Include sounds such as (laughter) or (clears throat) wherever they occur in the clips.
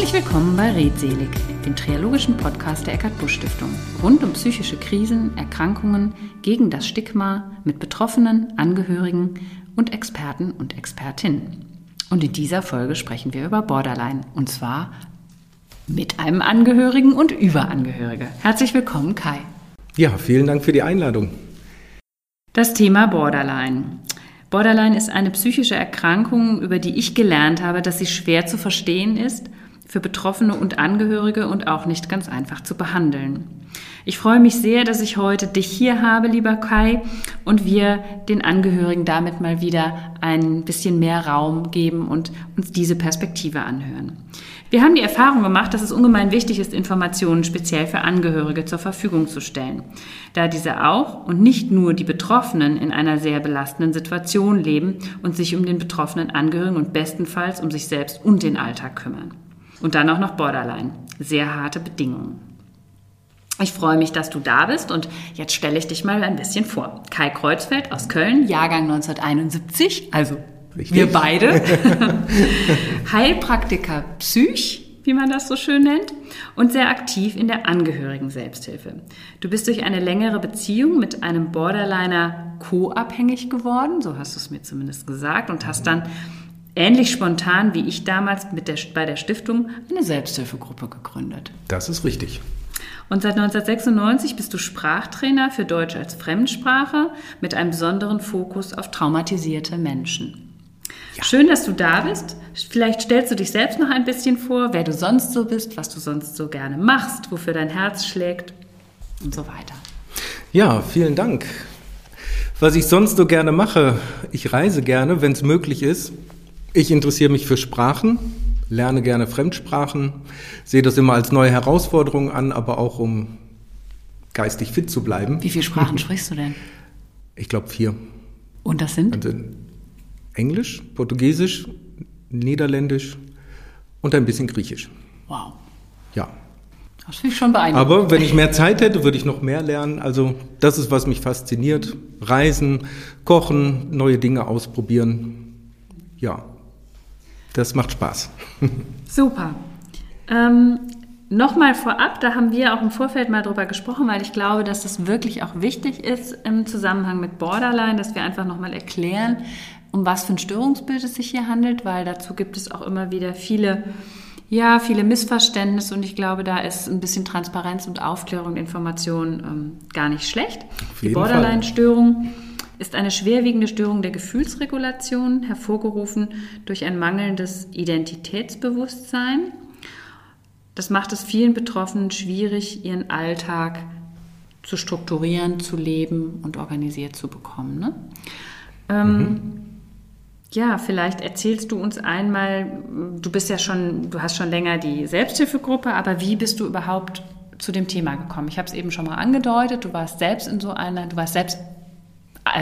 Herzlich willkommen bei Redselig, dem triologischen Podcast der Eckart Busch Stiftung. Rund um psychische Krisen, Erkrankungen, gegen das Stigma, mit Betroffenen, Angehörigen und Experten und Expertinnen. Und in dieser Folge sprechen wir über Borderline. Und zwar mit einem Angehörigen und über Angehörige. Herzlich willkommen, Kai. Ja, vielen Dank für die Einladung. Das Thema Borderline. Borderline ist eine psychische Erkrankung, über die ich gelernt habe, dass sie schwer zu verstehen ist, für Betroffene und Angehörige und auch nicht ganz einfach zu behandeln. Ich freue mich sehr, dass ich heute dich hier habe, lieber Kai, und wir den Angehörigen damit mal wieder ein bisschen mehr Raum geben und uns diese Perspektive anhören. Wir haben die Erfahrung gemacht, dass es ungemein wichtig ist, Informationen speziell für Angehörige zur Verfügung zu stellen, da diese auch und nicht nur die Betroffenen in einer sehr belastenden Situation leben und sich um den betroffenen Angehörigen und bestenfalls um sich selbst und den Alltag kümmern. Und dann auch noch Borderline. Sehr harte Bedingungen. Ich freue mich, dass du da bist und jetzt stelle ich dich mal ein bisschen vor. Kai Kreuzfeld aus Köln, Jahrgang 1971, also Richtig. wir beide. (laughs) Heilpraktiker Psych, wie man das so schön nennt, und sehr aktiv in der Angehörigen-Selbsthilfe. Du bist durch eine längere Beziehung mit einem Borderliner co-abhängig geworden, so hast du es mir zumindest gesagt, und hast dann ähnlich spontan wie ich damals mit der, bei der Stiftung eine Selbsthilfegruppe gegründet. Das ist richtig. Und seit 1996 bist du Sprachtrainer für Deutsch als Fremdsprache mit einem besonderen Fokus auf traumatisierte Menschen. Ja. Schön, dass du da bist. Vielleicht stellst du dich selbst noch ein bisschen vor, wer du sonst so bist, was du sonst so gerne machst, wofür dein Herz schlägt und so weiter. Ja, vielen Dank. Was ich sonst so gerne mache, ich reise gerne, wenn es möglich ist. Ich interessiere mich für Sprachen, lerne gerne Fremdsprachen, sehe das immer als neue Herausforderung an, aber auch um geistig fit zu bleiben. Wie viele Sprachen sprichst du denn? Ich glaube vier. Und das sind? Also Englisch, Portugiesisch, Niederländisch und ein bisschen Griechisch. Wow. Ja. Das finde ich schon beeindruckend. Aber wenn ich mehr Zeit hätte, würde ich noch mehr lernen. Also das ist, was mich fasziniert. Reisen, kochen, neue Dinge ausprobieren. Ja, das macht Spaß. Super. Ähm, Nochmal vorab, da haben wir auch im Vorfeld mal drüber gesprochen, weil ich glaube, dass das wirklich auch wichtig ist im Zusammenhang mit Borderline, dass wir einfach nochmal erklären, um was für ein Störungsbild es sich hier handelt, weil dazu gibt es auch immer wieder viele, ja, viele Missverständnisse und ich glaube, da ist ein bisschen Transparenz und Aufklärung, Information ähm, gar nicht schlecht. Die Borderline-Störung ist eine schwerwiegende Störung der Gefühlsregulation, hervorgerufen durch ein mangelndes Identitätsbewusstsein. Das macht es vielen Betroffenen schwierig, ihren Alltag zu strukturieren, zu leben und organisiert zu bekommen. Ne? Ähm, mhm. Ja, vielleicht erzählst du uns einmal, du bist ja schon, du hast schon länger die Selbsthilfegruppe, aber wie bist du überhaupt zu dem Thema gekommen? Ich habe es eben schon mal angedeutet, du warst selbst in so einer, du warst selbst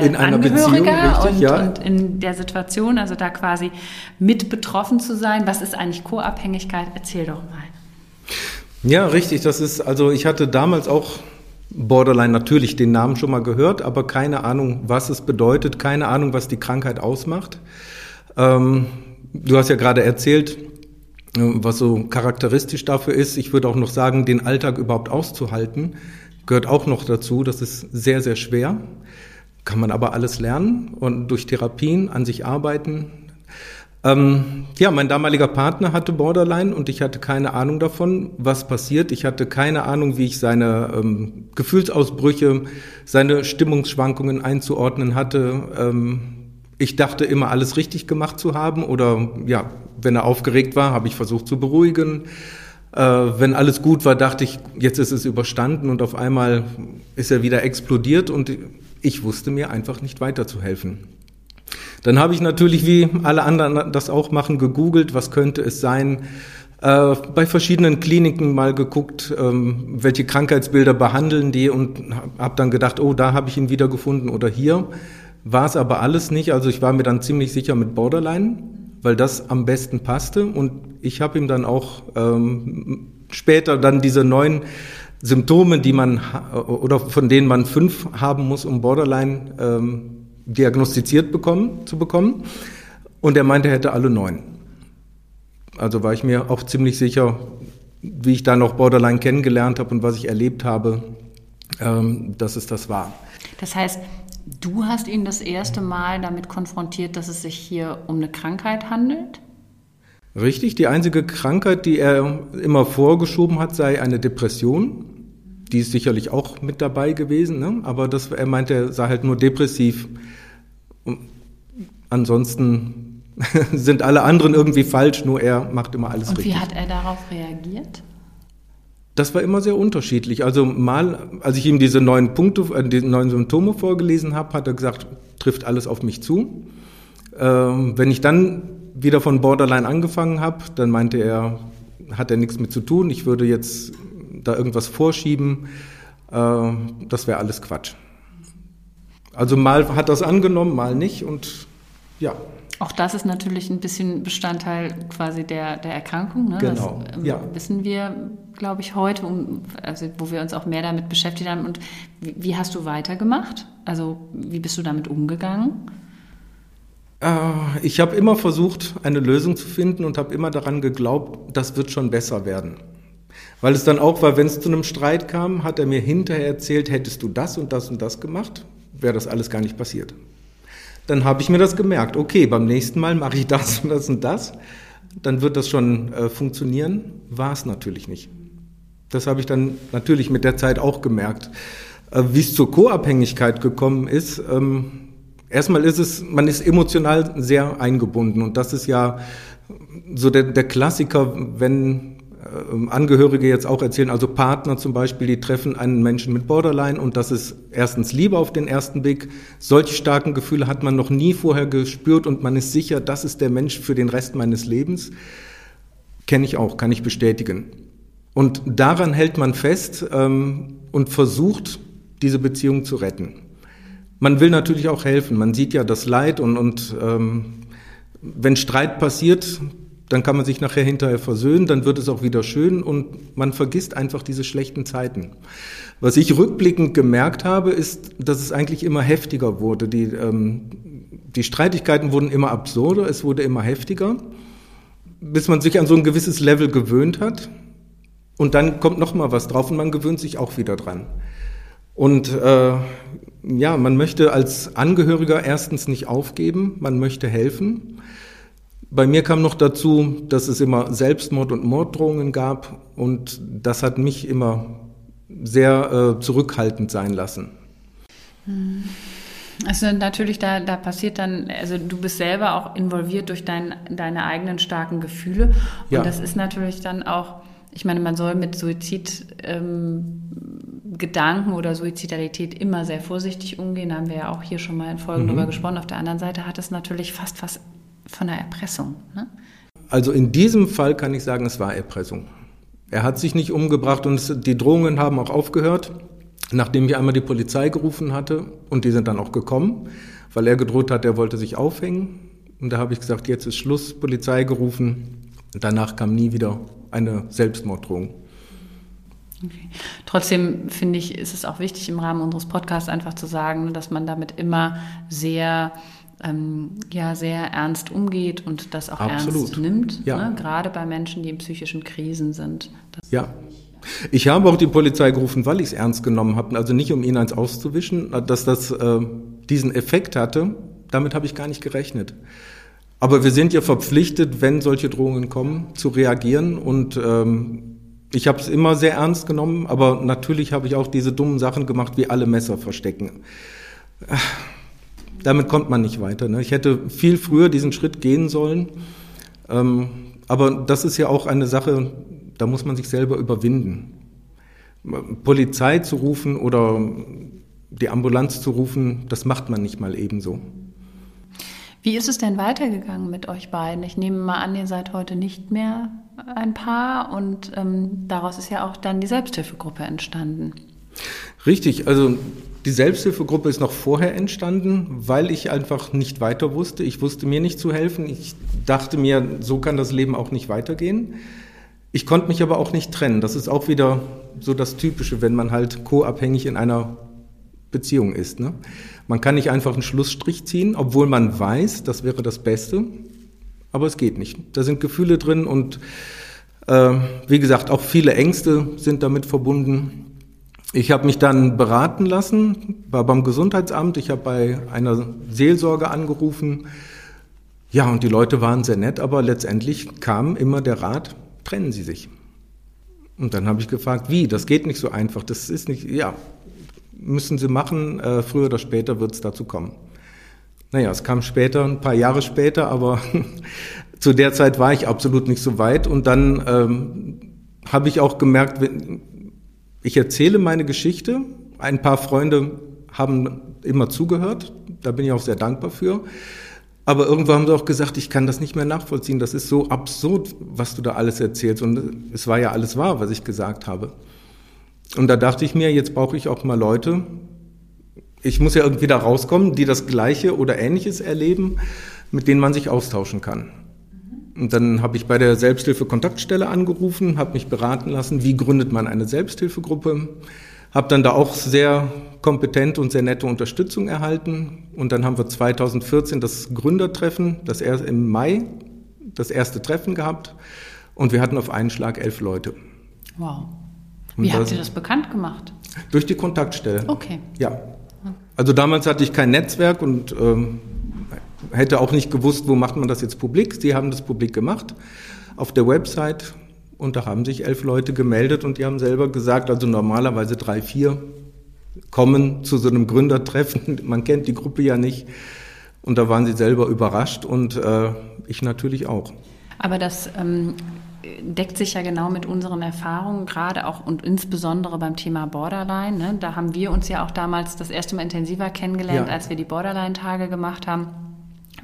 in einer Beziehung, richtig, und, ja. und in der Situation, also da quasi mit betroffen zu sein. Was ist eigentlich Co-Abhängigkeit? Erzähl doch mal. Ja, richtig. Das ist, also ich hatte damals auch Borderline natürlich den Namen schon mal gehört, aber keine Ahnung, was es bedeutet, keine Ahnung, was die Krankheit ausmacht. Ähm, du hast ja gerade erzählt, äh, was so charakteristisch dafür ist. Ich würde auch noch sagen, den Alltag überhaupt auszuhalten, gehört auch noch dazu. Das ist sehr, sehr schwer. Kann man aber alles lernen und durch Therapien an sich arbeiten. Ähm, ja, mein damaliger Partner hatte Borderline und ich hatte keine Ahnung davon, was passiert. Ich hatte keine Ahnung, wie ich seine ähm, Gefühlsausbrüche, seine Stimmungsschwankungen einzuordnen hatte. Ähm, ich dachte immer, alles richtig gemacht zu haben oder ja, wenn er aufgeregt war, habe ich versucht zu beruhigen. Äh, wenn alles gut war, dachte ich, jetzt ist es überstanden und auf einmal ist er wieder explodiert und ich wusste mir einfach nicht weiterzuhelfen. Dann habe ich natürlich, wie alle anderen das auch machen, gegoogelt, was könnte es sein, äh, bei verschiedenen Kliniken mal geguckt, ähm, welche Krankheitsbilder behandeln die und habe dann gedacht, oh, da habe ich ihn wieder gefunden oder hier. War es aber alles nicht. Also ich war mir dann ziemlich sicher mit Borderline, weil das am besten passte. Und ich habe ihm dann auch ähm, später dann diese neuen Symptome, die man oder von denen man fünf haben muss, um Borderline ähm, diagnostiziert bekommen, zu bekommen. Und er meinte, er hätte alle neun. Also war ich mir auch ziemlich sicher, wie ich da noch Borderline kennengelernt habe und was ich erlebt habe, ähm, dass es das war. Das heißt, du hast ihn das erste Mal damit konfrontiert, dass es sich hier um eine Krankheit handelt? Richtig, die einzige Krankheit, die er immer vorgeschoben hat, sei eine Depression. Die ist sicherlich auch mit dabei gewesen, ne? aber das, er meinte, er sei halt nur depressiv. Und ansonsten (laughs) sind alle anderen irgendwie falsch, nur er macht immer alles Und richtig. Und wie hat er darauf reagiert? Das war immer sehr unterschiedlich. Also mal, als ich ihm diese neuen Punkte, äh, die neuen Symptome vorgelesen habe, hat er gesagt, trifft alles auf mich zu. Ähm, wenn ich dann wieder von Borderline angefangen habe, dann meinte er, hat er nichts mit zu tun, ich würde jetzt da irgendwas vorschieben. Äh, das wäre alles Quatsch. Also mal hat das angenommen, mal nicht und ja. Auch das ist natürlich ein bisschen Bestandteil quasi der, der Erkrankung. Ne? Genau. Das ähm, ja. wissen wir, glaube ich, heute, um, also wo wir uns auch mehr damit beschäftigt haben. Und wie, wie hast du weitergemacht? Also wie bist du damit umgegangen? Äh, ich habe immer versucht, eine Lösung zu finden und habe immer daran geglaubt, das wird schon besser werden. Weil es dann auch war, wenn es zu einem Streit kam, hat er mir hinterher erzählt, hättest du das und das und das gemacht, wäre das alles gar nicht passiert. Dann habe ich mir das gemerkt, okay, beim nächsten Mal mache ich (laughs) das und das und das, dann wird das schon äh, funktionieren. War es natürlich nicht. Das habe ich dann natürlich mit der Zeit auch gemerkt. Äh, Wie es zur Co-Abhängigkeit gekommen ist, ähm, Erstmal ist es, man ist emotional sehr eingebunden und das ist ja so der, der Klassiker, wenn äh, Angehörige jetzt auch erzählen, also Partner zum Beispiel, die treffen einen Menschen mit Borderline und das ist erstens Liebe auf den ersten Blick. Solche starken Gefühle hat man noch nie vorher gespürt und man ist sicher, das ist der Mensch für den Rest meines Lebens. Kenne ich auch, kann ich bestätigen. Und daran hält man fest ähm, und versucht, diese Beziehung zu retten. Man will natürlich auch helfen. Man sieht ja das Leid und, und ähm, wenn Streit passiert, dann kann man sich nachher hinterher versöhnen, dann wird es auch wieder schön und man vergisst einfach diese schlechten Zeiten. Was ich rückblickend gemerkt habe, ist, dass es eigentlich immer heftiger wurde. Die, ähm, die Streitigkeiten wurden immer absurder, es wurde immer heftiger, bis man sich an so ein gewisses Level gewöhnt hat. Und dann kommt noch mal was drauf und man gewöhnt sich auch wieder dran. Und äh, ja, man möchte als Angehöriger erstens nicht aufgeben, man möchte helfen. Bei mir kam noch dazu, dass es immer Selbstmord und Morddrohungen gab und das hat mich immer sehr äh, zurückhaltend sein lassen. Also natürlich, da, da passiert dann, also du bist selber auch involviert durch dein, deine eigenen starken Gefühle und ja. das ist natürlich dann auch, ich meine, man soll mit Suizid ähm, Gedanken oder Suizidalität immer sehr vorsichtig umgehen. Da haben wir ja auch hier schon mal in Folgen mhm. drüber gesprochen. Auf der anderen Seite hat es natürlich fast was von einer Erpressung. Ne? Also in diesem Fall kann ich sagen, es war Erpressung. Er hat sich nicht umgebracht und die Drohungen haben auch aufgehört, nachdem ich einmal die Polizei gerufen hatte und die sind dann auch gekommen, weil er gedroht hat, er wollte sich aufhängen. Und da habe ich gesagt, jetzt ist Schluss, Polizei gerufen. Danach kam nie wieder eine Selbstmorddrohung. Okay. Trotzdem finde ich, ist es auch wichtig im Rahmen unseres Podcasts einfach zu sagen, dass man damit immer sehr ähm, ja sehr ernst umgeht und das auch Absolut. ernst nimmt, ja. ne? gerade bei Menschen, die in psychischen Krisen sind. Das ja. Ich habe auch die Polizei gerufen, weil ich es ernst genommen habe, also nicht um ihn eins auszuwischen, dass das äh, diesen Effekt hatte. Damit habe ich gar nicht gerechnet. Aber wir sind ja verpflichtet, wenn solche Drohungen kommen, zu reagieren und ähm, ich habe es immer sehr ernst genommen, aber natürlich habe ich auch diese dummen Sachen gemacht, wie alle Messer verstecken. Damit kommt man nicht weiter. Ne? Ich hätte viel früher diesen Schritt gehen sollen. Ähm, aber das ist ja auch eine Sache, da muss man sich selber überwinden. Polizei zu rufen oder die Ambulanz zu rufen, das macht man nicht mal ebenso. Wie ist es denn weitergegangen mit euch beiden? Ich nehme mal an, ihr seid heute nicht mehr ein Paar und ähm, daraus ist ja auch dann die Selbsthilfegruppe entstanden. Richtig, also die Selbsthilfegruppe ist noch vorher entstanden, weil ich einfach nicht weiter wusste. Ich wusste mir nicht zu helfen. Ich dachte mir, so kann das Leben auch nicht weitergehen. Ich konnte mich aber auch nicht trennen. Das ist auch wieder so das Typische, wenn man halt co-abhängig in einer Beziehung ist. Ne? Man kann nicht einfach einen Schlussstrich ziehen, obwohl man weiß, das wäre das Beste. aber es geht nicht. Da sind Gefühle drin und äh, wie gesagt, auch viele Ängste sind damit verbunden. Ich habe mich dann beraten lassen, war beim Gesundheitsamt, ich habe bei einer Seelsorge angerufen. Ja, und die Leute waren sehr nett, aber letztendlich kam immer der Rat, trennen Sie sich. Und dann habe ich gefragt, wie? Das geht nicht so einfach. Das ist nicht, ja, müssen Sie machen, äh, früher oder später wird es dazu kommen. Naja, es kam später, ein paar Jahre später, aber (laughs) zu der Zeit war ich absolut nicht so weit. Und dann ähm, habe ich auch gemerkt, ich erzähle meine Geschichte. Ein paar Freunde haben immer zugehört. Da bin ich auch sehr dankbar für. Aber irgendwann haben sie auch gesagt, ich kann das nicht mehr nachvollziehen. Das ist so absurd, was du da alles erzählst. Und es war ja alles wahr, was ich gesagt habe. Und da dachte ich mir, jetzt brauche ich auch mal Leute. Ich muss ja irgendwie da rauskommen, die das Gleiche oder Ähnliches erleben, mit denen man sich austauschen kann. Und dann habe ich bei der Selbsthilfe Kontaktstelle angerufen, habe mich beraten lassen, wie gründet man eine Selbsthilfegruppe. Habe dann da auch sehr kompetente und sehr nette Unterstützung erhalten. Und dann haben wir 2014 das Gründertreffen, das erst im Mai, das erste Treffen gehabt. Und wir hatten auf einen Schlag elf Leute. Wow. Wie habt ihr das bekannt gemacht? Durch die Kontaktstelle. Okay. Ja. Also damals hatte ich kein Netzwerk und ähm, hätte auch nicht gewusst, wo macht man das jetzt publik. Sie haben das publik gemacht auf der Website und da haben sich elf Leute gemeldet und die haben selber gesagt, also normalerweise drei, vier kommen zu so einem Gründertreffen. (laughs) Man kennt die Gruppe ja nicht. Und da waren sie selber überrascht und äh, ich natürlich auch. Aber das ähm, deckt sich ja genau mit unseren Erfahrungen, gerade auch und insbesondere beim Thema Borderline. Ne? Da haben wir uns ja auch damals das erste Mal intensiver kennengelernt, ja. als wir die Borderline-Tage gemacht haben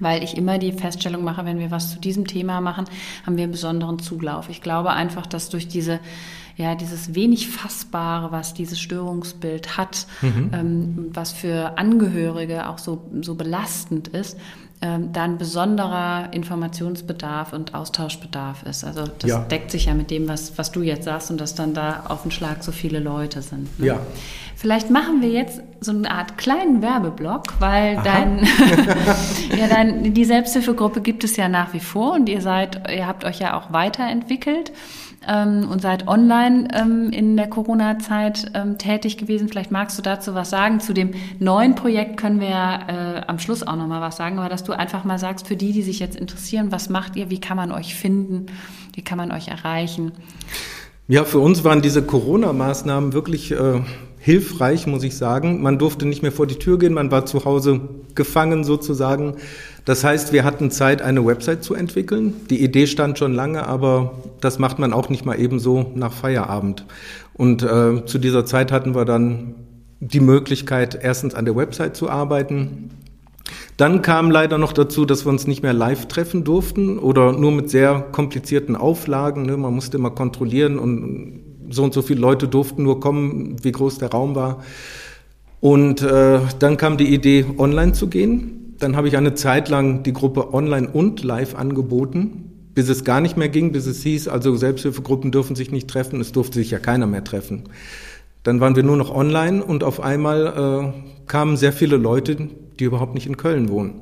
weil ich immer die Feststellung mache, wenn wir was zu diesem Thema machen, haben wir einen besonderen Zuglauf. Ich glaube einfach, dass durch diese ja, dieses wenig Fassbare, was dieses Störungsbild hat, mhm. ähm, was für Angehörige auch so, so belastend ist, ähm, da ein besonderer Informationsbedarf und Austauschbedarf ist. Also das ja. deckt sich ja mit dem, was, was du jetzt sagst und dass dann da auf den Schlag so viele Leute sind. Ne? Ja. Vielleicht machen wir jetzt so eine Art kleinen Werbeblock, weil dein, (laughs) (laughs) ja, dein, die Selbsthilfegruppe gibt es ja nach wie vor und ihr seid, ihr habt euch ja auch weiterentwickelt ähm, und seid online ähm, in der Corona-Zeit ähm, tätig gewesen. Vielleicht magst du dazu was sagen. Zu dem neuen Projekt können wir äh, am Schluss auch nochmal was sagen, aber dass du einfach mal sagst, für die, die sich jetzt interessieren, was macht ihr, wie kann man euch finden, wie kann man euch erreichen? Ja, für uns waren diese Corona-Maßnahmen wirklich äh, hilfreich, muss ich sagen. Man durfte nicht mehr vor die Tür gehen, man war zu Hause gefangen sozusagen. Das heißt, wir hatten Zeit, eine Website zu entwickeln. Die Idee stand schon lange, aber das macht man auch nicht mal eben so nach Feierabend. Und äh, zu dieser Zeit hatten wir dann die Möglichkeit, erstens an der Website zu arbeiten. Dann kam leider noch dazu, dass wir uns nicht mehr live treffen durften oder nur mit sehr komplizierten Auflagen. Ne? Man musste immer kontrollieren und so und so viele Leute durften nur kommen, wie groß der Raum war. Und äh, dann kam die Idee, online zu gehen. Dann habe ich eine Zeit lang die Gruppe online und live angeboten, bis es gar nicht mehr ging, bis es hieß, also Selbsthilfegruppen dürfen sich nicht treffen, es durfte sich ja keiner mehr treffen. Dann waren wir nur noch online und auf einmal äh, kamen sehr viele Leute, die überhaupt nicht in Köln wohnen,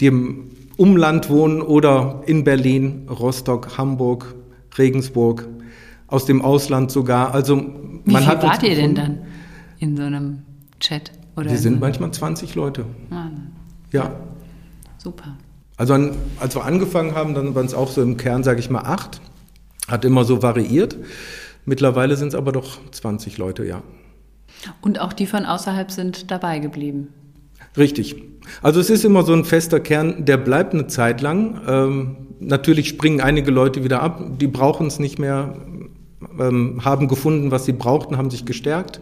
die im Umland wohnen oder in Berlin, Rostock, Hamburg, Regensburg, aus dem Ausland sogar. Also man Wie viel hat wart ihr denn dann in so einem Chat? Oder wir sind manchmal 20 Leute. Ah, ja. Super. Also an, als wir angefangen haben, dann waren es auch so im Kern, sage ich mal, acht. Hat immer so variiert. Mittlerweile sind es aber doch 20 Leute, ja. Und auch die von außerhalb sind dabei geblieben. Richtig. Also es ist immer so ein fester Kern, der bleibt eine Zeit lang. Ähm, natürlich springen einige Leute wieder ab, die brauchen es nicht mehr, ähm, haben gefunden, was sie brauchten, haben sich gestärkt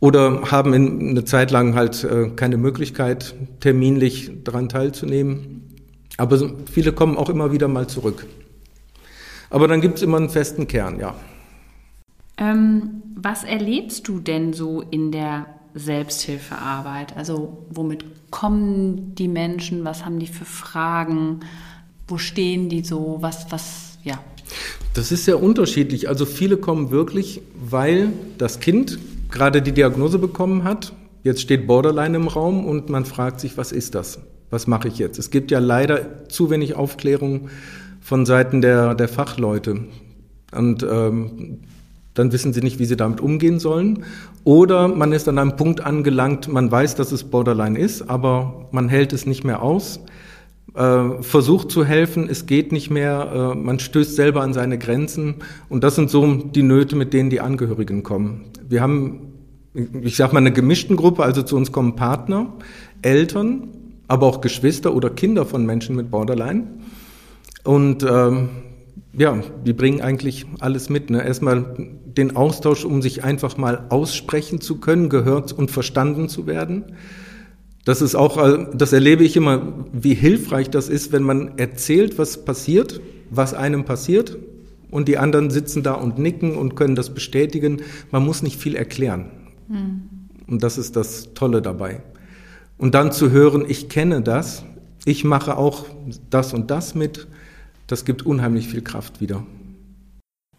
oder haben in, eine Zeit lang halt äh, keine Möglichkeit, terminlich daran teilzunehmen. Aber viele kommen auch immer wieder mal zurück. Aber dann gibt es immer einen festen Kern, ja. Ähm, was erlebst du denn so in der Selbsthilfearbeit? Also womit kommen die Menschen? Was haben die für Fragen? Wo stehen die so? Was, was, ja. Das ist sehr unterschiedlich. Also viele kommen wirklich, weil das Kind gerade die Diagnose bekommen hat. Jetzt steht Borderline im Raum und man fragt sich, was ist das? Was mache ich jetzt? Es gibt ja leider zu wenig Aufklärung von Seiten der, der Fachleute. Und ähm, dann wissen sie nicht, wie sie damit umgehen sollen. Oder man ist an einem Punkt angelangt, man weiß, dass es Borderline ist, aber man hält es nicht mehr aus, äh, versucht zu helfen, es geht nicht mehr, äh, man stößt selber an seine Grenzen. Und das sind so die Nöte, mit denen die Angehörigen kommen. Wir haben, ich sag mal, eine gemischten Gruppe, also zu uns kommen Partner, Eltern, aber auch Geschwister oder Kinder von Menschen mit Borderline. Und ähm, ja, die bringen eigentlich alles mit. Ne? Erstmal den Austausch, um sich einfach mal aussprechen zu können, gehört und verstanden zu werden. Das ist auch, äh, das erlebe ich immer, wie hilfreich das ist, wenn man erzählt, was passiert, was einem passiert, und die anderen sitzen da und nicken und können das bestätigen. Man muss nicht viel erklären. Mhm. Und das ist das Tolle dabei. Und dann zu hören, ich kenne das, ich mache auch das und das mit, das gibt unheimlich viel Kraft wieder.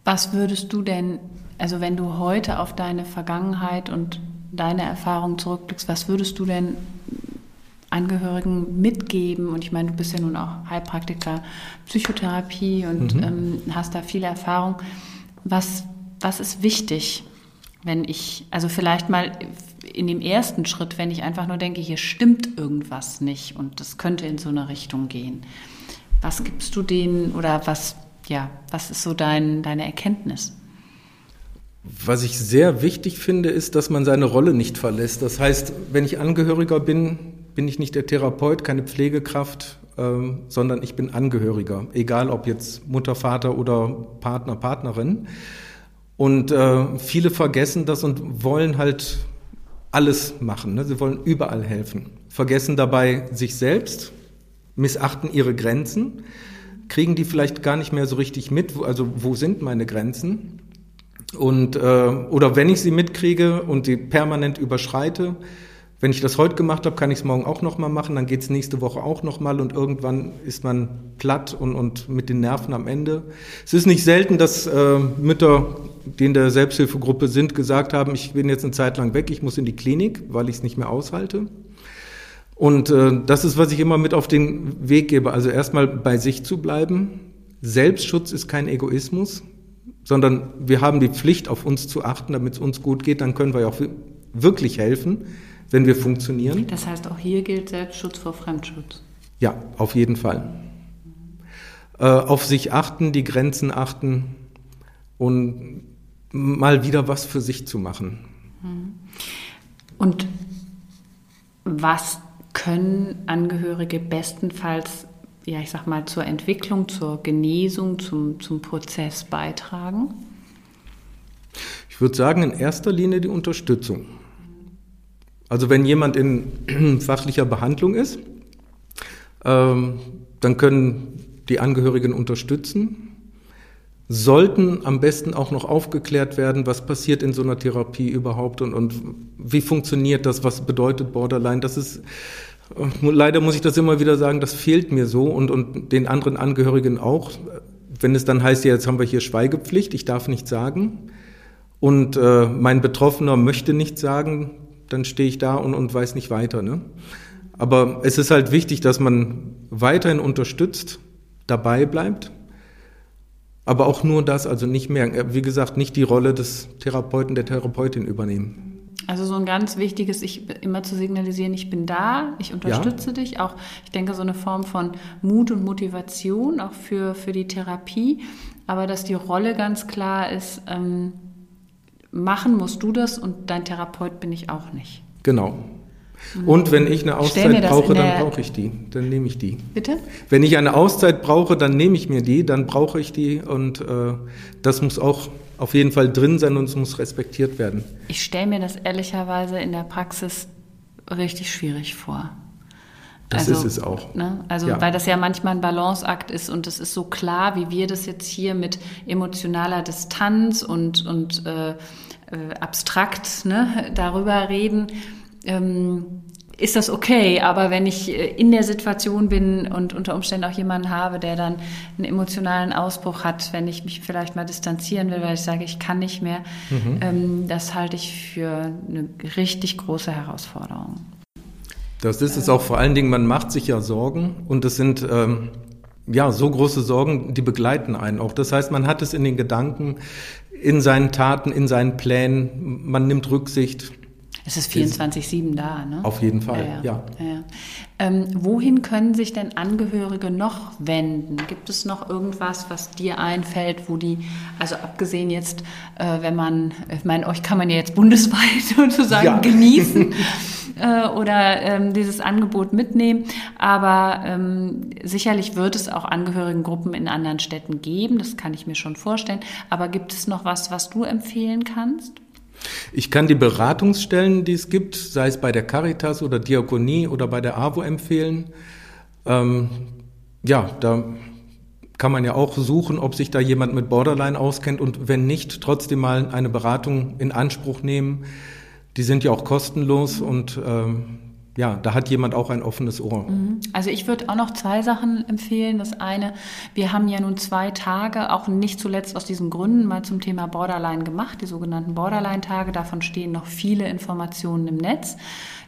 Was würdest du denn, also wenn du heute auf deine Vergangenheit und deine Erfahrung zurückblickst, was würdest du denn Angehörigen mitgeben? Und ich meine, du bist ja nun auch Heilpraktiker Psychotherapie und mhm. ähm, hast da viel Erfahrung. Was, was ist wichtig, wenn ich, also vielleicht mal in dem ersten Schritt, wenn ich einfach nur denke, hier stimmt irgendwas nicht und das könnte in so eine Richtung gehen. Was gibst du denen oder was, ja, was ist so dein, deine Erkenntnis? Was ich sehr wichtig finde, ist, dass man seine Rolle nicht verlässt. Das heißt, wenn ich Angehöriger bin, bin ich nicht der Therapeut, keine Pflegekraft, ähm, sondern ich bin Angehöriger, egal ob jetzt Mutter, Vater oder Partner, Partnerin. Und äh, viele vergessen das und wollen halt alles machen. Ne? Sie wollen überall helfen, vergessen dabei sich selbst missachten ihre Grenzen, kriegen die vielleicht gar nicht mehr so richtig mit, also wo sind meine Grenzen? Und, äh, oder wenn ich sie mitkriege und sie permanent überschreite, wenn ich das heute gemacht habe, kann ich es morgen auch nochmal machen, dann geht es nächste Woche auch nochmal und irgendwann ist man platt und, und mit den Nerven am Ende. Es ist nicht selten, dass äh, Mütter, die in der Selbsthilfegruppe sind, gesagt haben, ich bin jetzt eine Zeit lang weg, ich muss in die Klinik, weil ich es nicht mehr aushalte. Und äh, das ist, was ich immer mit auf den Weg gebe. Also erstmal bei sich zu bleiben. Selbstschutz ist kein Egoismus, sondern wir haben die Pflicht, auf uns zu achten, damit es uns gut geht. Dann können wir ja auch wirklich helfen, wenn wir funktionieren. Das heißt, auch hier gilt Selbstschutz vor Fremdschutz. Ja, auf jeden Fall. Äh, auf sich achten, die Grenzen achten und mal wieder was für sich zu machen. Und was können Angehörige bestenfalls, ja, ich sag mal, zur Entwicklung, zur Genesung, zum, zum Prozess beitragen? Ich würde sagen, in erster Linie die Unterstützung. Also wenn jemand in (clears throat) fachlicher Behandlung ist, ähm, dann können die Angehörigen unterstützen, sollten am besten auch noch aufgeklärt werden, was passiert in so einer Therapie überhaupt und, und wie funktioniert das, was bedeutet Borderline. Das ist, leider muss ich das immer wieder sagen, das fehlt mir so und, und den anderen Angehörigen auch. Wenn es dann heißt, jetzt haben wir hier Schweigepflicht, ich darf nichts sagen und äh, mein Betroffener möchte nichts sagen, dann stehe ich da und, und weiß nicht weiter. Ne? Aber es ist halt wichtig, dass man weiterhin unterstützt, dabei bleibt aber auch nur das, also nicht mehr, wie gesagt, nicht die Rolle des Therapeuten, der Therapeutin übernehmen. Also so ein ganz wichtiges, ich immer zu signalisieren, ich bin da, ich unterstütze ja. dich. Auch, ich denke, so eine Form von Mut und Motivation auch für, für die Therapie. Aber dass die Rolle ganz klar ist, ähm, machen musst du das und dein Therapeut bin ich auch nicht. Genau. Und wenn ich eine Auszeit brauche, dann brauche ich die. Dann nehme ich die. Bitte? Wenn ich eine Auszeit brauche, dann nehme ich mir die, dann brauche ich die und äh, das muss auch auf jeden Fall drin sein und es muss respektiert werden. Ich stelle mir das ehrlicherweise in der Praxis richtig schwierig vor. Das also, ist es auch. Ne? Also, ja. weil das ja manchmal ein Balanceakt ist und es ist so klar, wie wir das jetzt hier mit emotionaler Distanz und, und äh, äh, abstrakt ne, darüber reden ähm, ist das okay. Aber wenn ich äh, in der Situation bin und unter Umständen auch jemanden habe, der dann einen emotionalen Ausbruch hat, wenn ich mich vielleicht mal distanzieren will, weil ich sage, ich kann nicht mehr, mhm. ähm, das halte ich für eine richtig große Herausforderung. Das ist es auch vor allen Dingen, man macht sich ja Sorgen und es sind ähm, ja so große Sorgen, die begleiten einen auch. Das heißt, man hat es in den Gedanken, in seinen Taten, in seinen Plänen, man nimmt Rücksicht. Es ist 24-7 da, ne? Auf jeden Fall, ja. ja. ja. Ähm, wohin können sich denn Angehörige noch wenden? Gibt es noch irgendwas, was dir einfällt, wo die, also abgesehen jetzt, äh, wenn man, ich meine, euch kann man ja jetzt bundesweit (laughs) sozusagen ja. genießen (laughs) äh, oder ähm, dieses Angebot mitnehmen, aber ähm, sicherlich wird es auch Angehörigengruppen in anderen Städten geben, das kann ich mir schon vorstellen. Aber gibt es noch was, was du empfehlen kannst? Ich kann die Beratungsstellen, die es gibt, sei es bei der Caritas oder Diakonie oder bei der AWO empfehlen. Ähm, ja, da kann man ja auch suchen, ob sich da jemand mit Borderline auskennt und wenn nicht, trotzdem mal eine Beratung in Anspruch nehmen. Die sind ja auch kostenlos und ähm, ja, da hat jemand auch ein offenes Ohr. Mhm. Also ich würde auch noch zwei Sachen empfehlen. Das eine, wir haben ja nun zwei Tage, auch nicht zuletzt aus diesen Gründen mal zum Thema Borderline gemacht, die sogenannten Borderline-Tage. Davon stehen noch viele Informationen im Netz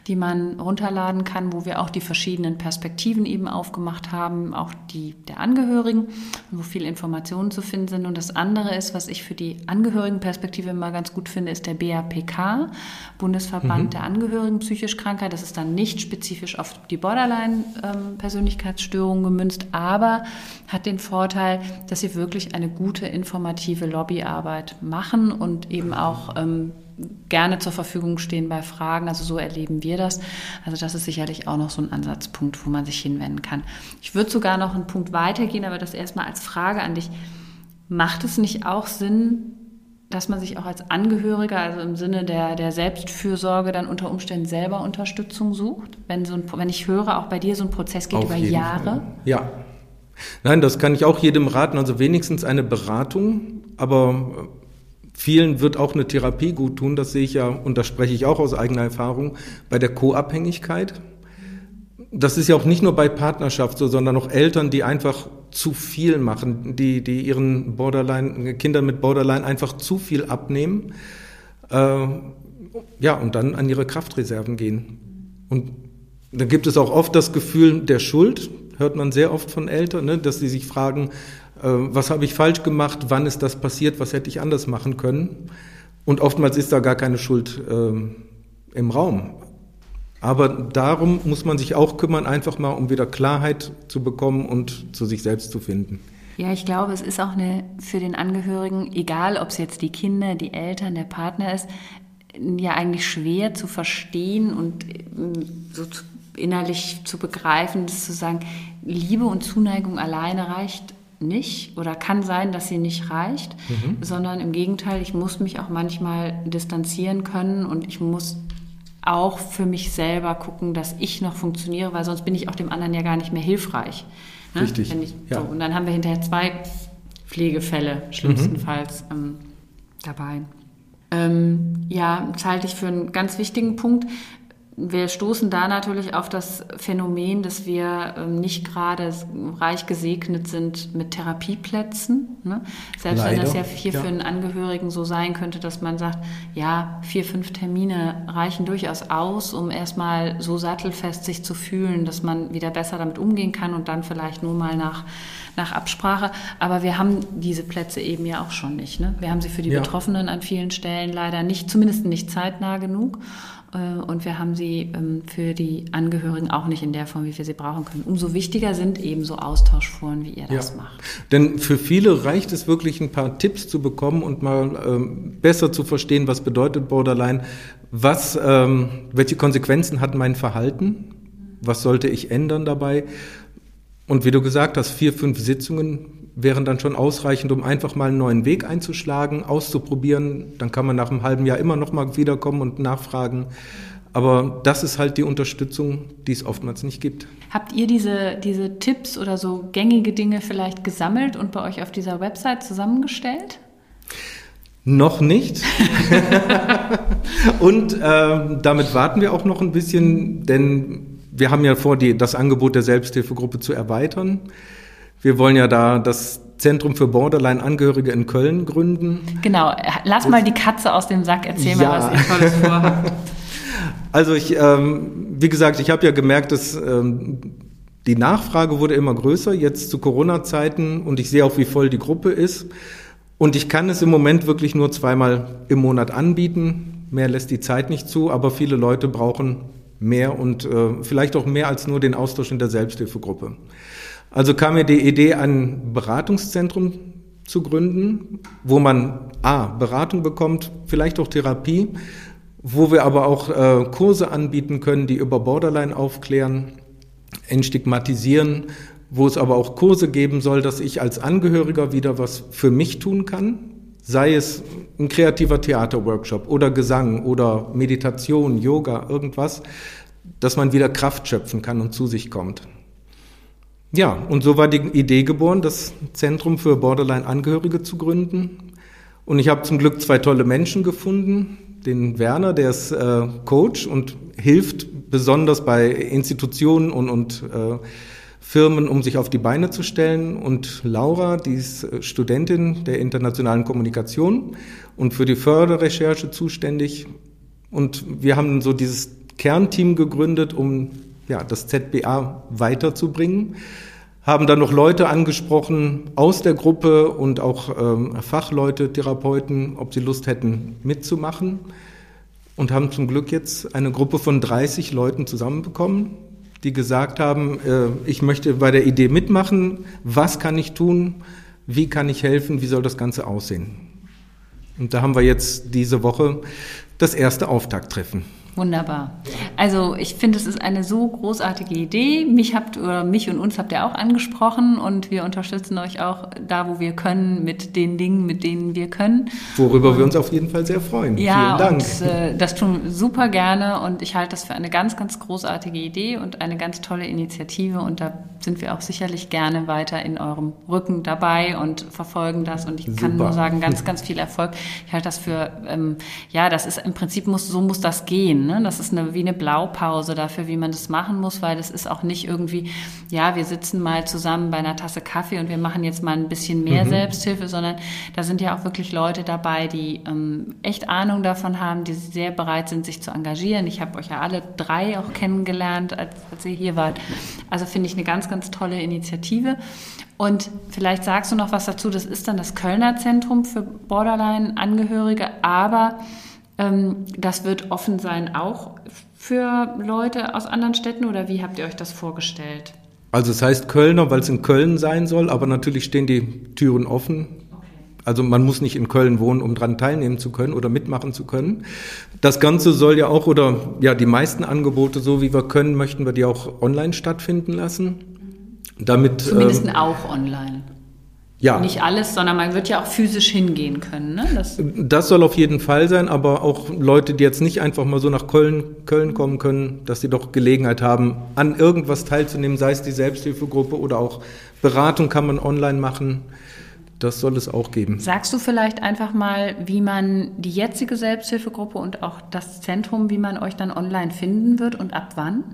die man runterladen kann, wo wir auch die verschiedenen Perspektiven eben aufgemacht haben, auch die der Angehörigen, wo viele Informationen zu finden sind. Und das andere ist, was ich für die Angehörigenperspektive immer ganz gut finde, ist der BAPK, Bundesverband mhm. der Angehörigen psychisch Kranker. Das ist dann nicht spezifisch auf die Borderline-Persönlichkeitsstörung gemünzt, aber hat den Vorteil, dass sie wirklich eine gute informative Lobbyarbeit machen und eben auch ähm, gerne zur Verfügung stehen bei Fragen. Also so erleben wir das. Also das ist sicherlich auch noch so ein Ansatzpunkt, wo man sich hinwenden kann. Ich würde sogar noch einen Punkt weitergehen, aber das erstmal als Frage an dich. Macht es nicht auch Sinn, dass man sich auch als Angehöriger, also im Sinne der, der Selbstfürsorge, dann unter Umständen selber Unterstützung sucht? Wenn, so ein, wenn ich höre, auch bei dir so ein Prozess geht Auf über Jahre? Fall. Ja. Nein, das kann ich auch jedem raten. Also wenigstens eine Beratung, aber Vielen wird auch eine Therapie gut tun, das sehe ich ja, und das spreche ich auch aus eigener Erfahrung, bei der Co-Abhängigkeit. Das ist ja auch nicht nur bei Partnerschaft so, sondern auch Eltern, die einfach zu viel machen, die, die ihren Borderline, Kindern mit Borderline einfach zu viel abnehmen, äh, ja, und dann an ihre Kraftreserven gehen. Und dann gibt es auch oft das Gefühl der Schuld, hört man sehr oft von Eltern, ne, dass sie sich fragen, äh, was habe ich falsch gemacht, wann ist das passiert, was hätte ich anders machen können. Und oftmals ist da gar keine Schuld äh, im Raum. Aber darum muss man sich auch kümmern, einfach mal, um wieder Klarheit zu bekommen und zu sich selbst zu finden. Ja, ich glaube, es ist auch eine für den Angehörigen, egal ob es jetzt die Kinder, die Eltern, der Partner ist, ja eigentlich schwer zu verstehen und äh, so innerlich zu begreifen, das zu sagen, Liebe und Zuneigung alleine reicht nicht oder kann sein, dass sie nicht reicht, mhm. sondern im Gegenteil, ich muss mich auch manchmal distanzieren können und ich muss auch für mich selber gucken, dass ich noch funktioniere, weil sonst bin ich auch dem anderen ja gar nicht mehr hilfrich. Ne? Richtig. Ich, ja. so, und dann haben wir hinterher zwei Pflegefälle schlimmstenfalls mhm. ähm, dabei. Ähm, ja, das halte ich für einen ganz wichtigen Punkt wir stoßen da natürlich auf das Phänomen, dass wir ähm, nicht gerade reich gesegnet sind mit Therapieplätzen. Ne? Selbst Leider. wenn das ja hier ja. für einen Angehörigen so sein könnte, dass man sagt, ja, vier, fünf Termine reichen durchaus aus, um erstmal so sattelfest sich zu fühlen, dass man wieder besser damit umgehen kann und dann vielleicht nur mal nach, nach Absprache. Aber wir haben diese Plätze eben ja auch schon nicht. Ne? Wir haben sie für die ja. Betroffenen an vielen Stellen leider nicht, zumindest nicht zeitnah genug. Äh, und wir haben sie ähm, für die Angehörigen auch nicht in der Form, wie wir sie brauchen können. Umso wichtiger sind eben so Austauschforen, wie ihr das ja. macht. Denn für viele reicht es wirklich, ein paar Tipps zu bekommen und mal ähm, besser zu verstehen, was bedeutet Borderline, was, ähm, welche Konsequenzen hat mein Verhalten, was sollte ich ändern dabei. Und wie du gesagt hast, vier, fünf Sitzungen wären dann schon ausreichend, um einfach mal einen neuen Weg einzuschlagen, auszuprobieren. Dann kann man nach einem halben Jahr immer noch mal wiederkommen und nachfragen. Aber das ist halt die Unterstützung, die es oftmals nicht gibt. Habt ihr diese, diese Tipps oder so gängige Dinge vielleicht gesammelt und bei euch auf dieser Website zusammengestellt? Noch nicht. (laughs) und äh, damit warten wir auch noch ein bisschen, denn wir haben ja vor, die, das Angebot der Selbsthilfegruppe zu erweitern. Wir wollen ja da das Zentrum für Borderline-Angehörige in Köln gründen. Genau, lass mal die Katze aus dem Sack, erzähl ja. mal, was ihr Tolles vorhabt. (laughs) Also ich, ähm, wie gesagt, ich habe ja gemerkt, dass ähm, die Nachfrage wurde immer größer, jetzt zu Corona-Zeiten und ich sehe auch, wie voll die Gruppe ist. Und ich kann es im Moment wirklich nur zweimal im Monat anbieten. Mehr lässt die Zeit nicht zu, aber viele Leute brauchen mehr und äh, vielleicht auch mehr als nur den Austausch in der Selbsthilfegruppe. Also kam mir die Idee, ein Beratungszentrum zu gründen, wo man A, Beratung bekommt, vielleicht auch Therapie, wo wir aber auch äh, Kurse anbieten können, die über Borderline aufklären, entstigmatisieren, wo es aber auch Kurse geben soll, dass ich als Angehöriger wieder was für mich tun kann, sei es ein kreativer Theaterworkshop oder Gesang oder Meditation, Yoga, irgendwas, dass man wieder Kraft schöpfen kann und zu sich kommt. Ja, und so war die Idee geboren, das Zentrum für Borderline-Angehörige zu gründen. Und ich habe zum Glück zwei tolle Menschen gefunden. Den Werner, der ist äh, Coach und hilft besonders bei Institutionen und, und äh, Firmen, um sich auf die Beine zu stellen. Und Laura, die ist äh, Studentin der internationalen Kommunikation und für die Förderrecherche zuständig. Und wir haben so dieses Kernteam gegründet, um ja, das ZBA weiterzubringen. Haben dann noch Leute angesprochen aus der Gruppe und auch ähm, Fachleute, Therapeuten, ob sie Lust hätten mitzumachen. Und haben zum Glück jetzt eine Gruppe von 30 Leuten zusammenbekommen, die gesagt haben, äh, ich möchte bei der Idee mitmachen, was kann ich tun, wie kann ich helfen, wie soll das Ganze aussehen. Und da haben wir jetzt diese Woche das erste Auftakttreffen. Wunderbar. Also ich finde, es ist eine so großartige Idee. Mich habt oder mich und uns habt ihr auch angesprochen und wir unterstützen euch auch da, wo wir können, mit den Dingen, mit denen wir können. Worüber und, wir uns auf jeden Fall sehr freuen. Ja, Vielen Dank. Und, äh, das tun wir super gerne und ich halte das für eine ganz, ganz großartige Idee und eine ganz tolle Initiative und da sind wir auch sicherlich gerne weiter in eurem Rücken dabei und verfolgen das und ich super. kann nur sagen, ganz, ganz viel Erfolg. Ich halte das für, ähm, ja, das ist im Prinzip muss, so muss das gehen. Ne? Das ist eine, wie eine Blaupause dafür, wie man das machen muss, weil das ist auch nicht irgendwie, ja, wir sitzen mal zusammen bei einer Tasse Kaffee und wir machen jetzt mal ein bisschen mehr mhm. Selbsthilfe, sondern da sind ja auch wirklich Leute dabei, die ähm, echt Ahnung davon haben, die sehr bereit sind, sich zu engagieren. Ich habe euch ja alle drei auch kennengelernt, als, als ihr hier wart. Also finde ich eine ganz, ganz tolle Initiative. Und vielleicht sagst du noch was dazu, das ist dann das Kölner Zentrum für Borderline-Angehörige, aber das wird offen sein auch für Leute aus anderen Städten oder wie habt ihr euch das vorgestellt? Also es heißt Kölner, weil es in Köln sein soll, aber natürlich stehen die Türen offen. Also man muss nicht in Köln wohnen, um daran teilnehmen zu können oder mitmachen zu können. Das Ganze soll ja auch, oder ja, die meisten Angebote, so wie wir können, möchten wir die auch online stattfinden lassen. Damit, Zumindest ähm, auch online. Ja. Nicht alles, sondern man wird ja auch physisch hingehen können. Ne? Das, das soll auf jeden Fall sein, aber auch Leute, die jetzt nicht einfach mal so nach Köln, Köln kommen können, dass sie doch Gelegenheit haben, an irgendwas teilzunehmen, sei es die Selbsthilfegruppe oder auch Beratung kann man online machen. Das soll es auch geben. Sagst du vielleicht einfach mal, wie man die jetzige Selbsthilfegruppe und auch das Zentrum, wie man euch dann online finden wird und ab wann?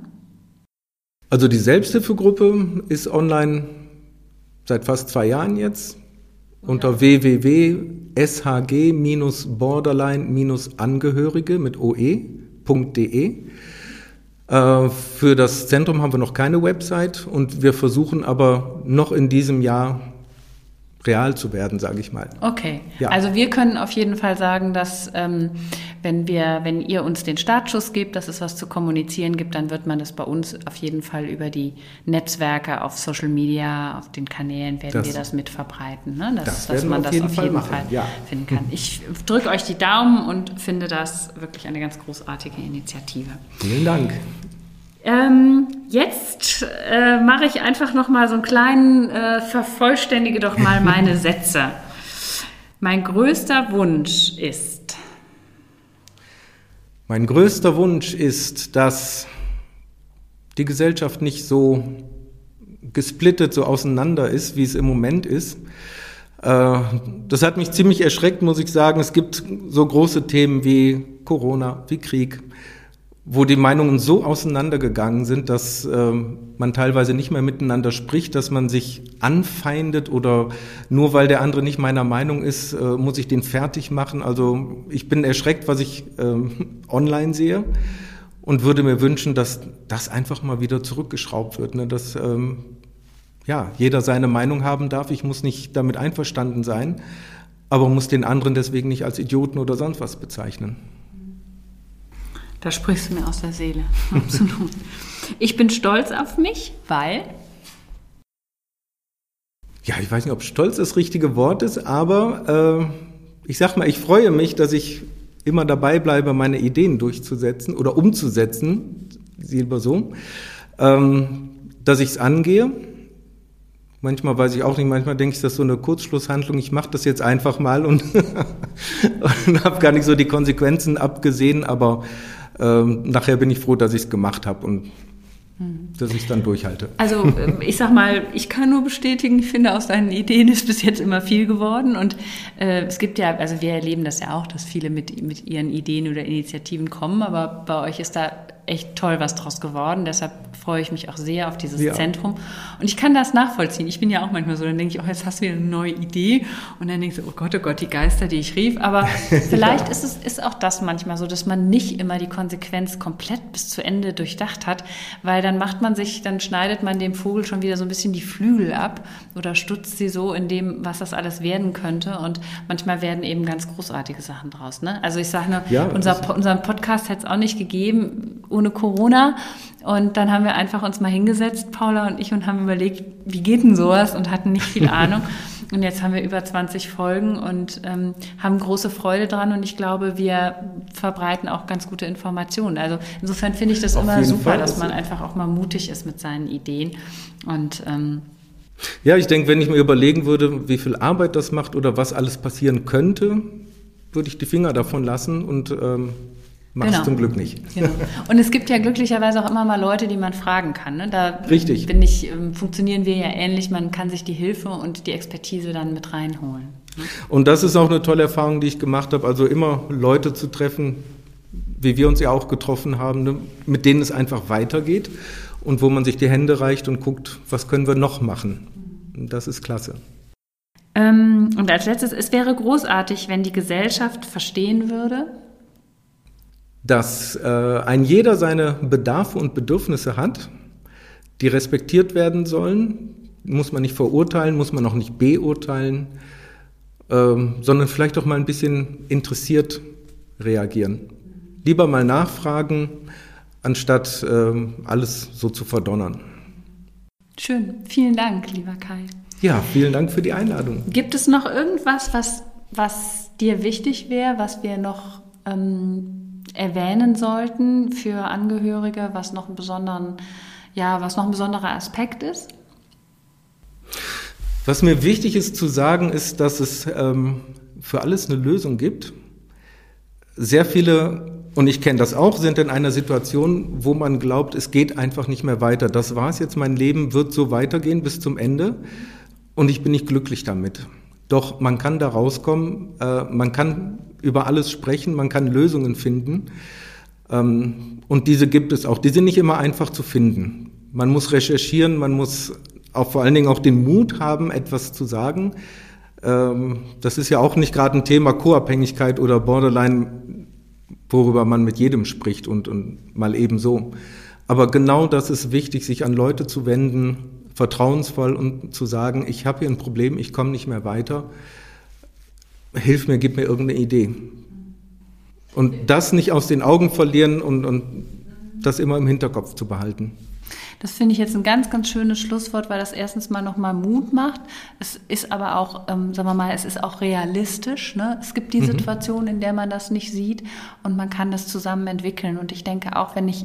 Also die Selbsthilfegruppe ist online seit fast zwei Jahren jetzt unter www.shg-borderline-angehörige mit oe.de. Äh, für das Zentrum haben wir noch keine Website und wir versuchen aber noch in diesem Jahr real zu werden, sage ich mal. Okay. Ja. Also wir können auf jeden Fall sagen, dass ähm, wenn wir, wenn ihr uns den Startschuss gebt, dass es was zu kommunizieren gibt, dann wird man das bei uns auf jeden Fall über die Netzwerke, auf Social Media, auf den Kanälen werden das, wir das mit verbreiten, ne? dass, das dass man das auf jeden Fall, Fall ja. finden kann. Ich drücke euch die Daumen und finde das wirklich eine ganz großartige Initiative. Vielen Dank. Ähm, jetzt äh, mache ich einfach noch mal so einen kleinen, äh, vervollständige doch mal meine (laughs) Sätze. Mein größter Wunsch ist. Mein größter Wunsch ist, dass die Gesellschaft nicht so gesplittet, so auseinander ist, wie es im Moment ist. Äh, das hat mich ziemlich erschreckt, muss ich sagen. Es gibt so große Themen wie Corona, wie Krieg, wo die Meinungen so auseinandergegangen sind, dass äh, man teilweise nicht mehr miteinander spricht, dass man sich anfeindet oder nur weil der andere nicht meiner Meinung ist, äh, muss ich den fertig machen. Also ich bin erschreckt, was ich äh, (laughs) online sehe. und würde mir wünschen, dass das einfach mal wieder zurückgeschraubt wird, ne? dass ähm, ja, jeder seine Meinung haben darf. Ich muss nicht damit einverstanden sein, aber muss den anderen deswegen nicht als Idioten oder sonst was bezeichnen. Da sprichst du mir aus der Seele, (laughs) absolut. ich bin stolz auf mich, weil ja, ich weiß nicht, ob stolz das richtige Wort ist, aber äh, ich sag mal, ich freue mich, dass ich immer dabei bleibe, meine Ideen durchzusetzen oder umzusetzen, lieber so, ähm, dass ich es angehe. Manchmal weiß ich auch nicht, manchmal denke ich, das ist so eine Kurzschlusshandlung, ich mache das jetzt einfach mal und, (laughs) und habe gar nicht so die Konsequenzen abgesehen, aber ähm, nachher bin ich froh, dass ich es gemacht habe und dass ich es dann durchhalte. Also ähm, ich sag mal, ich kann nur bestätigen, ich finde, aus deinen Ideen ist bis jetzt immer viel geworden. Und äh, es gibt ja, also wir erleben das ja auch, dass viele mit, mit ihren Ideen oder Initiativen kommen, aber bei euch ist da echt toll was draus geworden. Deshalb freue ich mich auch sehr auf dieses ja. Zentrum. Und ich kann das nachvollziehen. Ich bin ja auch manchmal so, dann denke ich, oh, jetzt hast du wieder eine neue Idee. Und dann denke ich so, oh Gott, oh Gott, die Geister, die ich rief. Aber (laughs) vielleicht ja. ist es ist auch das manchmal so, dass man nicht immer die Konsequenz komplett bis zu Ende durchdacht hat, weil dann macht man sich, dann schneidet man dem Vogel schon wieder so ein bisschen die Flügel ab oder stutzt sie so in dem, was das alles werden könnte. Und manchmal werden eben ganz großartige Sachen draus. Ne? Also ich sage nur, ja, unser, unseren Podcast hätte es auch nicht gegeben ohne Corona. Und dann haben wir einfach uns mal hingesetzt, Paula und ich, und haben überlegt, wie geht denn sowas und hatten nicht viel (laughs) Ahnung. Und jetzt haben wir über 20 Folgen und ähm, haben große Freude dran und ich glaube, wir verbreiten auch ganz gute Informationen. Also insofern finde ich das Auf immer super, Fall. dass man einfach auch mal mutig ist mit seinen Ideen. Und ähm, ja, ich denke, wenn ich mir überlegen würde, wie viel Arbeit das macht oder was alles passieren könnte, würde ich die Finger davon lassen und ähm, Machst genau. zum Glück nicht. Genau. Und es gibt ja glücklicherweise auch immer mal Leute, die man fragen kann. Ne? Da Richtig. Bin ich, ähm, funktionieren wir ja ähnlich. Man kann sich die Hilfe und die Expertise dann mit reinholen. Ne? Und das ist auch eine tolle Erfahrung, die ich gemacht habe. Also immer Leute zu treffen, wie wir uns ja auch getroffen haben, ne? mit denen es einfach weitergeht und wo man sich die Hände reicht und guckt, was können wir noch machen. Das ist klasse. Ähm, und als letztes, es wäre großartig, wenn die Gesellschaft verstehen würde, dass äh, ein jeder seine Bedarfe und Bedürfnisse hat, die respektiert werden sollen. Muss man nicht verurteilen, muss man auch nicht beurteilen, ähm, sondern vielleicht auch mal ein bisschen interessiert reagieren. Lieber mal nachfragen, anstatt ähm, alles so zu verdonnern. Schön. Vielen Dank, lieber Kai. Ja, vielen Dank für die Einladung. Gibt es noch irgendwas, was, was dir wichtig wäre, was wir noch ähm, erwähnen sollten für Angehörige, was noch, einen besonderen, ja, was noch ein besonderer Aspekt ist? Was mir wichtig ist zu sagen, ist, dass es ähm, für alles eine Lösung gibt. Sehr viele, und ich kenne das auch, sind in einer Situation, wo man glaubt, es geht einfach nicht mehr weiter. Das war es jetzt, mein Leben wird so weitergehen bis zum Ende und ich bin nicht glücklich damit. Doch man kann da rauskommen, äh, man kann über alles sprechen, man kann Lösungen finden. Ähm, und diese gibt es auch. Die sind nicht immer einfach zu finden. Man muss recherchieren, man muss auch vor allen Dingen auch den Mut haben, etwas zu sagen. Ähm, das ist ja auch nicht gerade ein Thema Co-Abhängigkeit oder Borderline, worüber man mit jedem spricht und, und mal ebenso. Aber genau das ist wichtig, sich an Leute zu wenden, vertrauensvoll und zu sagen, ich habe hier ein Problem, ich komme nicht mehr weiter, hilf mir, gib mir irgendeine Idee. Und das nicht aus den Augen verlieren und, und das immer im Hinterkopf zu behalten. Das finde ich jetzt ein ganz, ganz schönes Schlusswort, weil das erstens mal nochmal Mut macht. Es ist aber auch, ähm, sagen wir mal, es ist auch realistisch. Ne? Es gibt die mhm. Situation, in der man das nicht sieht und man kann das zusammen entwickeln. Und ich denke auch, wenn ich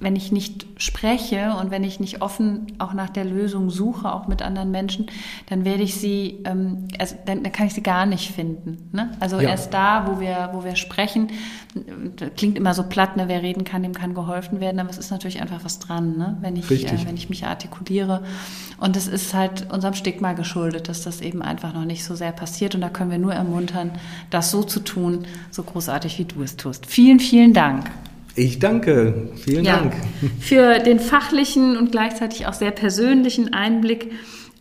wenn ich nicht spreche und wenn ich nicht offen auch nach der Lösung suche, auch mit anderen Menschen, dann werde ich sie, ähm, also dann, dann kann ich sie gar nicht finden. Ne? Also ja. erst da, wo wir, wo wir sprechen, klingt immer so platt, ne? wer reden kann, dem kann geholfen werden, aber es ist natürlich einfach was dran, ne? wenn, ich, äh, wenn ich mich artikuliere. Und es ist halt unserem Stigma geschuldet, dass das eben einfach noch nicht so sehr passiert. Und da können wir nur ermuntern, das so zu tun, so großartig wie du es tust. Vielen, vielen Dank. Ich danke. Vielen ja, Dank. Für den fachlichen und gleichzeitig auch sehr persönlichen Einblick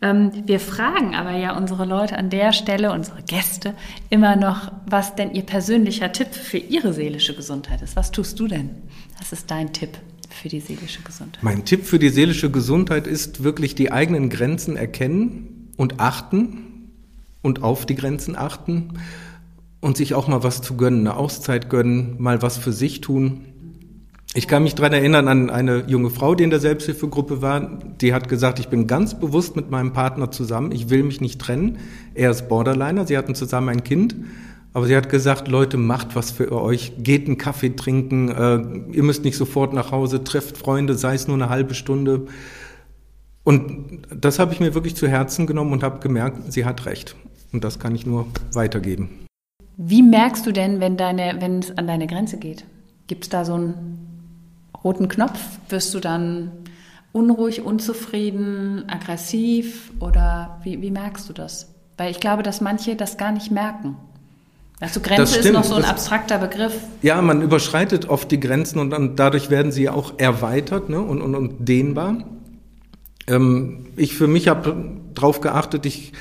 Ähm, wir fragen aber ja unsere Leute an der Stelle, unsere Gäste, immer noch, was denn ihr persönlicher Tipp für ihre seelische Gesundheit ist. Was tust du denn? Was ist dein Tipp für die seelische Gesundheit? Mein Tipp für die seelische Gesundheit ist wirklich die eigenen Grenzen erkennen und achten und auf die Grenzen achten und sich auch mal was zu gönnen, eine Auszeit gönnen, mal was für sich tun. Ich kann mich daran erinnern an eine junge Frau, die in der Selbsthilfegruppe war. Die hat gesagt, ich bin ganz bewusst mit meinem Partner zusammen. Ich will mich nicht trennen. Er ist Borderliner. Sie hatten zusammen ein Kind. Aber sie hat gesagt, Leute, macht was für euch. Geht einen Kaffee trinken. Äh, ihr müsst nicht sofort nach Hause. Trefft Freunde, sei es nur eine halbe Stunde. Und das habe ich mir wirklich zu Herzen genommen und habe gemerkt, sie hat recht. Und das kann ich nur weitergeben. Wie merkst du denn, wenn, es an deine Grenze geht? Gibt es da so einen roten Knopf? Wirst du dann unruhig, unzufrieden, aggressiv oder wie, wie merkst du das? Weil ich glaube, dass manche das gar nicht merken. Also Grenze ist noch so ein das, abstrakter Begriff. Ja, man überschreitet oft die Grenzen und dann, dadurch werden sie auch erweitert ne, und, und, und dehnbar. Ähm, ich für mich habe darauf geachtet, ich,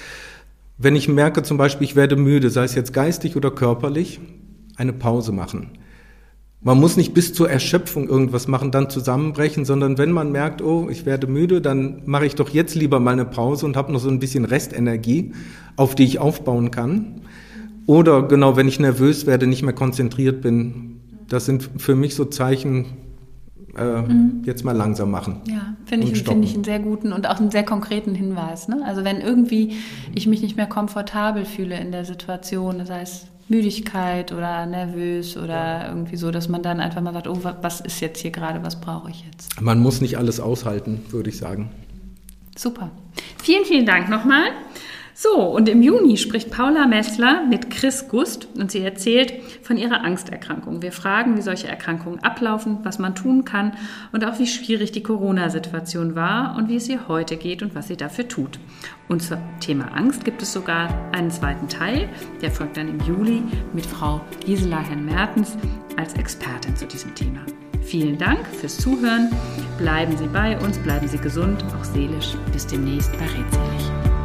wenn ich merke zum Beispiel, ich werde müde, sei es jetzt geistig oder körperlich, eine Pause machen. Man muss nicht bis zur Erschöpfung irgendwas machen, dann zusammenbrechen, sondern wenn man merkt, oh, ich werde müde, dann mache ich doch jetzt lieber mal eine Pause und habe noch so ein bisschen Restenergie, auf die ich aufbauen kann. Oder genau, wenn ich nervös werde, nicht mehr konzentriert bin. Das sind für mich so Zeichen, äh, mhm. jetzt mal langsam machen. Ja, finde ich, find ich einen sehr guten und auch einen sehr konkreten Hinweis. Ne? Also wenn irgendwie ich mich nicht mehr komfortabel fühle in der Situation, das heißt Müdigkeit oder nervös oder irgendwie so, dass man dann einfach mal sagt, oh, was ist jetzt hier gerade, was brauche ich jetzt? Man muss nicht alles aushalten, würde ich sagen. Super. Vielen, vielen Dank nochmal. So, und im Juni spricht Paula Messler mit Chris Gust und sie erzählt von ihrer Angsterkrankung. Wir fragen, wie solche Erkrankungen ablaufen, was man tun kann und auch wie schwierig die Corona-Situation war und wie es ihr heute geht und was sie dafür tut. Und zum Thema Angst gibt es sogar einen zweiten Teil, der folgt dann im Juli mit Frau Gisela Herrn Mertens als Expertin zu diesem Thema. Vielen Dank fürs Zuhören. Bleiben Sie bei uns, bleiben Sie gesund, auch seelisch. Bis demnächst bei Redselig.